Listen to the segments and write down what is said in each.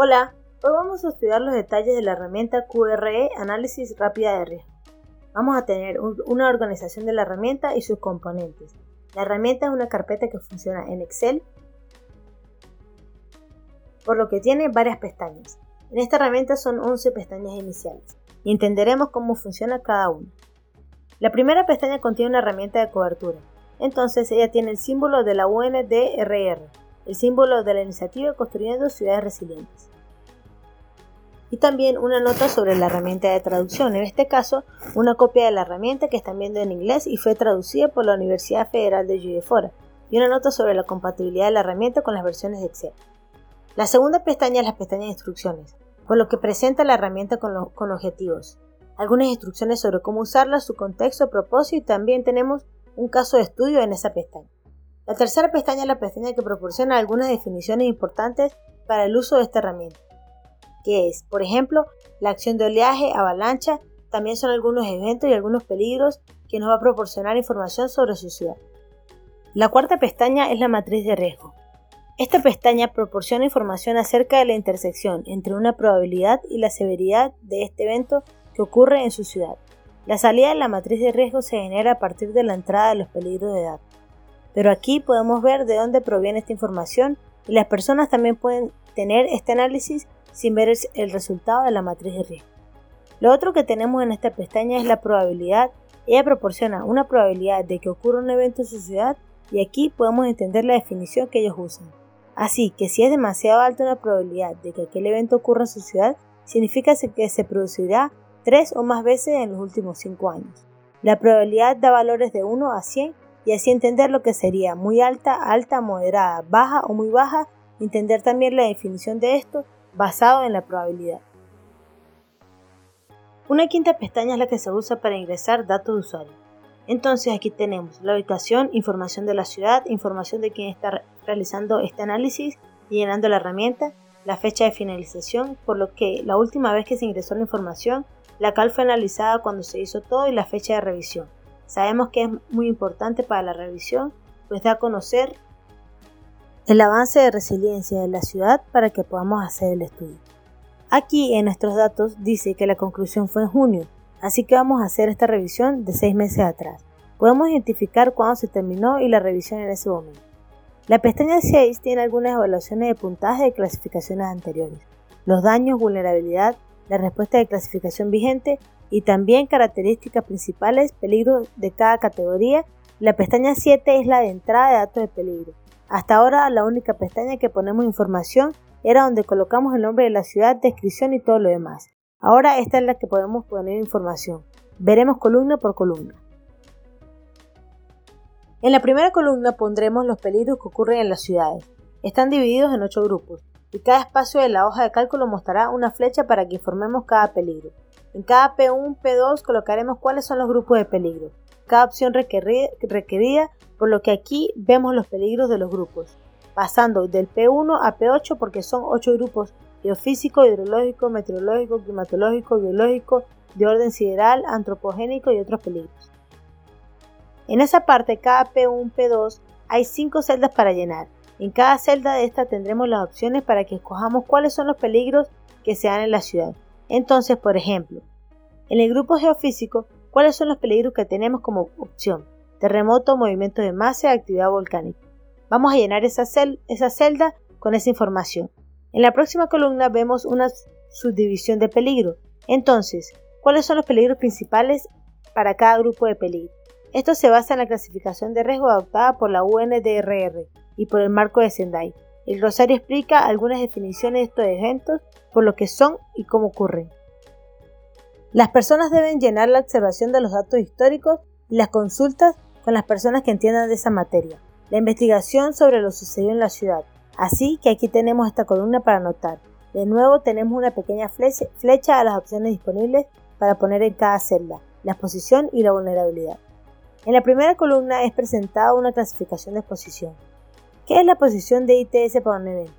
Hola, hoy vamos a estudiar los detalles de la herramienta QRE Análisis Rápida de Riesgo. Vamos a tener una organización de la herramienta y sus componentes. La herramienta es una carpeta que funciona en Excel, por lo que tiene varias pestañas. En esta herramienta son 11 pestañas iniciales y entenderemos cómo funciona cada una. La primera pestaña contiene una herramienta de cobertura, entonces ella tiene el símbolo de la UNDRR, el símbolo de la iniciativa Construyendo Ciudades Resilientes. Y también una nota sobre la herramienta de traducción, en este caso una copia de la herramienta que están viendo en inglés y fue traducida por la Universidad Federal de Judefora, y una nota sobre la compatibilidad de la herramienta con las versiones de Excel. La segunda pestaña es la pestaña de instrucciones, por lo que presenta la herramienta con, con objetivos, algunas instrucciones sobre cómo usarla, su contexto, propósito y también tenemos un caso de estudio en esa pestaña. La tercera pestaña es la pestaña que proporciona algunas definiciones importantes para el uso de esta herramienta, es, por ejemplo, la acción de oleaje, avalancha, también son algunos eventos y algunos peligros que nos va a proporcionar información sobre su ciudad. La cuarta pestaña es la matriz de riesgo. Esta pestaña proporciona información acerca de la intersección entre una probabilidad y la severidad de este evento que ocurre en su ciudad. La salida de la matriz de riesgo se genera a partir de la entrada de los peligros de datos. Pero aquí podemos ver de dónde proviene esta información y las personas también pueden tener este análisis sin ver el resultado de la matriz de riesgo. Lo otro que tenemos en esta pestaña es la probabilidad. Ella proporciona una probabilidad de que ocurra un evento en su ciudad y aquí podemos entender la definición que ellos usan. Así que si es demasiado alta una probabilidad de que aquel evento ocurra en su ciudad, significa que se producirá tres o más veces en los últimos cinco años. La probabilidad da valores de 1 a 100 y así entender lo que sería muy alta, alta, moderada, baja o muy baja, entender también la definición de esto basado en la probabilidad. Una quinta pestaña es la que se usa para ingresar datos de usuario. Entonces aquí tenemos la ubicación, información de la ciudad, información de quién está realizando este análisis y llenando la herramienta, la fecha de finalización, por lo que la última vez que se ingresó la información, la cal fue analizada cuando se hizo todo y la fecha de revisión. Sabemos que es muy importante para la revisión, pues da a conocer el avance de resiliencia de la ciudad para que podamos hacer el estudio. Aquí en nuestros datos dice que la conclusión fue en junio, así que vamos a hacer esta revisión de seis meses atrás. Podemos identificar cuándo se terminó y la revisión en ese momento. La pestaña 6 tiene algunas evaluaciones de puntaje de clasificaciones anteriores, los daños, vulnerabilidad, la respuesta de clasificación vigente y también características principales, peligros de cada categoría. La pestaña 7 es la de entrada de datos de peligro. Hasta ahora la única pestaña que ponemos información era donde colocamos el nombre de la ciudad, descripción y todo lo demás. Ahora esta es la que podemos poner información. Veremos columna por columna. En la primera columna pondremos los peligros que ocurren en las ciudades. Están divididos en 8 grupos y cada espacio de la hoja de cálculo mostrará una flecha para que informemos cada peligro. En cada P1, P2 colocaremos cuáles son los grupos de peligro, cada opción requerida, por lo que aquí vemos los peligros de los grupos, pasando del P1 a P8 porque son 8 grupos geofísico, hidrológico, meteorológico, climatológico, biológico, de orden sideral, antropogénico y otros peligros. En esa parte, cada P1, P2, hay 5 celdas para llenar. En cada celda de esta tendremos las opciones para que escojamos cuáles son los peligros que se dan en la ciudad. Entonces, por ejemplo, en el grupo geofísico, ¿cuáles son los peligros que tenemos como opción? Terremoto, movimiento de masa y actividad volcánica. Vamos a llenar esa, celda con esa información. En la próxima columna vemos una subdivisión de peligro. Entonces, ¿cuáles son los peligros principales para cada grupo de peligro? Esto se basa en la clasificación de riesgo adoptada por la UNDRR y por el marco de Sendai. El Rosario explica algunas definiciones de estos eventos, por lo que son y cómo ocurren. Las personas deben llenar la observación de los datos históricos y las consultas con las personas que entiendan de esa materia. La investigación sobre lo sucedido en la ciudad. Así que aquí tenemos esta columna para anotar. De nuevo tenemos una pequeña flecha a las opciones disponibles para poner en cada celda, la exposición y la vulnerabilidad. En la primera columna es presentada una clasificación de exposición. ¿Qué es la posición de ITS para un evento?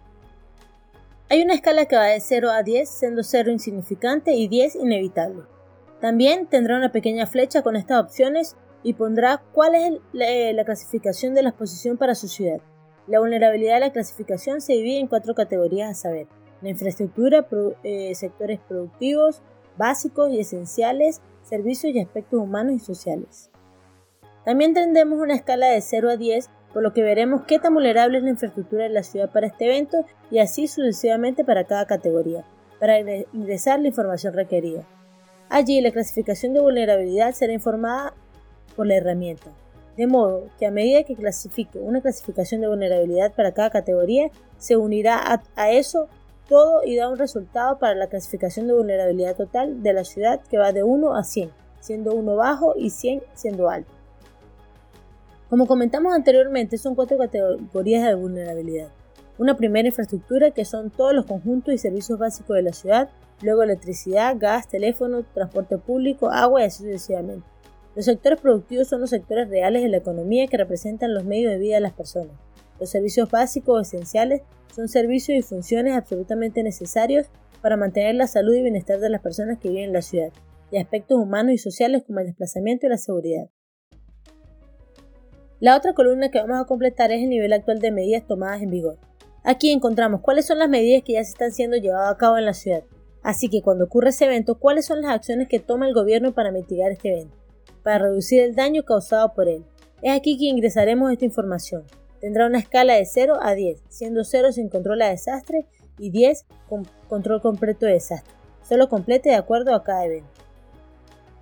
Hay una escala que va de 0 a 10, siendo 0 insignificante y 10 inevitable. También tendrá una pequeña flecha con estas opciones y pondrá cuál es eh, la, clasificación de la exposición para su ciudad. La vulnerabilidad de la clasificación se divide en cuatro categorías a saber. la infraestructura, eh, sectores productivos, básicos y esenciales, servicios y aspectos humanos y sociales. También tendremos una escala de 0 a 10, por lo que veremos qué tan vulnerable es la infraestructura de la ciudad para este evento y así sucesivamente para cada categoría, para ingresar la información requerida. Allí la clasificación de vulnerabilidad será informada por la herramienta, de modo que a medida que clasifique una clasificación de vulnerabilidad para cada categoría, se unirá a, eso todo y da un resultado para la clasificación de vulnerabilidad total de la ciudad que va de 1 a 100, siendo 1 bajo y 100 siendo alto. Como comentamos anteriormente, son cuatro categorías de vulnerabilidad. Una primera infraestructura que son todos los conjuntos y servicios básicos de la ciudad, luego electricidad, gas, teléfono, transporte público, agua y así sucesivamente. Los sectores productivos son los sectores reales de la economía que representan los medios de vida de las personas. Los servicios básicos o esenciales son servicios y funciones absolutamente necesarios para mantener la salud y bienestar de las personas que viven en la ciudad, y aspectos humanos y sociales como el desplazamiento y la seguridad. La otra columna que vamos a completar es el nivel actual de medidas tomadas en vigor. Aquí encontramos cuáles son las medidas que ya se están siendo llevadas a cabo en la ciudad. Así que cuando ocurre ese evento, cuáles son las acciones que toma el gobierno para mitigar este evento, para reducir el daño causado por él. Es aquí que ingresaremos esta información. Tendrá una escala de 0 a 10, siendo 0 sin control a desastre y 10 con control completo de desastre. Solo complete de acuerdo a cada evento.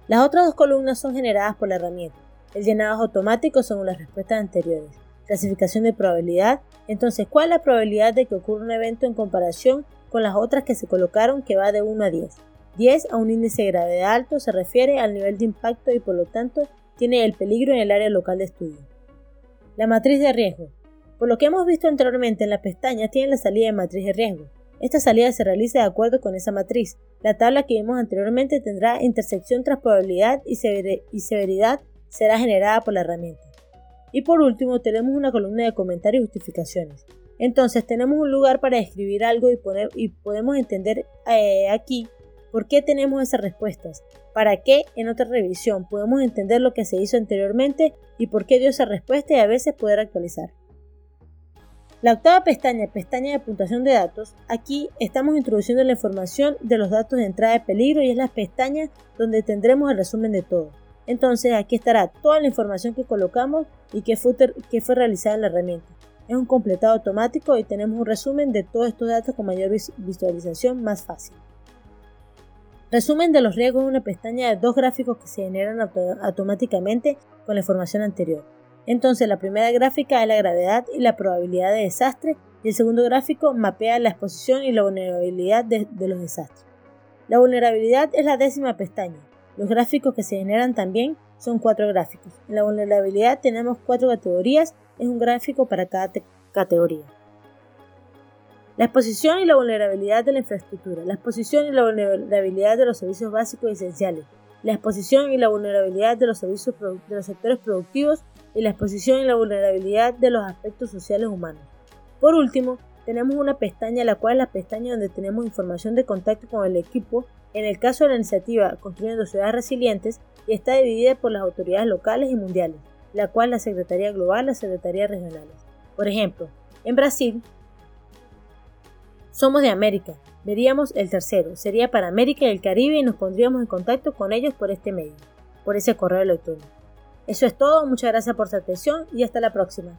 Las otras dos columnas son generadas por la herramienta. El llenado es automático según las respuestas anteriores. Clasificación de probabilidad. Entonces, ¿cuál es la probabilidad de que ocurra un evento en comparación con las otras que se colocaron que va de 1 a 10? 10 a un índice de gravedad alto se refiere al nivel de impacto y por lo tanto tiene el peligro en el área local de estudio. La matriz de riesgo. Por lo que hemos visto anteriormente en la pestaña tiene la salida de matriz de riesgo. Esta salida se realiza de acuerdo con esa matriz. La tabla que vimos anteriormente tendrá intersección tras probabilidad y, severidad será generada por la herramienta. Y por último tenemos una columna de comentarios y justificaciones. Entonces tenemos un lugar para escribir algo y, podemos entender eh, aquí por qué tenemos esas respuestas, para qué en otra revisión podemos entender lo que se hizo anteriormente y por qué dio esa respuesta y a veces poder actualizar. La octava pestaña, pestaña de puntuación de datos, aquí estamos introduciendo la información de los datos de entrada de peligro y es la pestaña donde tendremos el resumen de todo. Entonces aquí estará toda la información que colocamos y que fue, que fue realizada en la herramienta. Es un completado automático y tenemos un resumen de todos estos datos con mayor visualización más fácil. Resumen de los riesgos es una pestaña de dos gráficos que se generan automáticamente con la información anterior. Entonces la primera gráfica es la gravedad y la probabilidad de desastre y el segundo gráfico mapea la exposición y la vulnerabilidad de los desastres. La vulnerabilidad es la décima pestaña los gráficos que se generan también son cuatro gráficos. En la vulnerabilidad tenemos cuatro categorías, es un gráfico para cada categoría. La exposición y la vulnerabilidad de la infraestructura, la exposición y la vulnerabilidad de los servicios básicos y esenciales, la exposición y la vulnerabilidad de los servicios de los sectores productivos y la exposición y la vulnerabilidad de los aspectos sociales humanos. Por último, tenemos una pestaña, la cual es la pestaña donde tenemos información de contacto con el equipo en el caso de la iniciativa Construyendo Ciudades Resilientes, y está dividida por las autoridades locales y mundiales, la cual la Secretaría Global, las Secretarías Regionales. Por ejemplo, en Brasil, somos de América, veríamos el tercero, sería para América y el Caribe y nos pondríamos en contacto con ellos por este medio, por ese correo electrónico. Eso es todo, muchas gracias por su atención y hasta la próxima.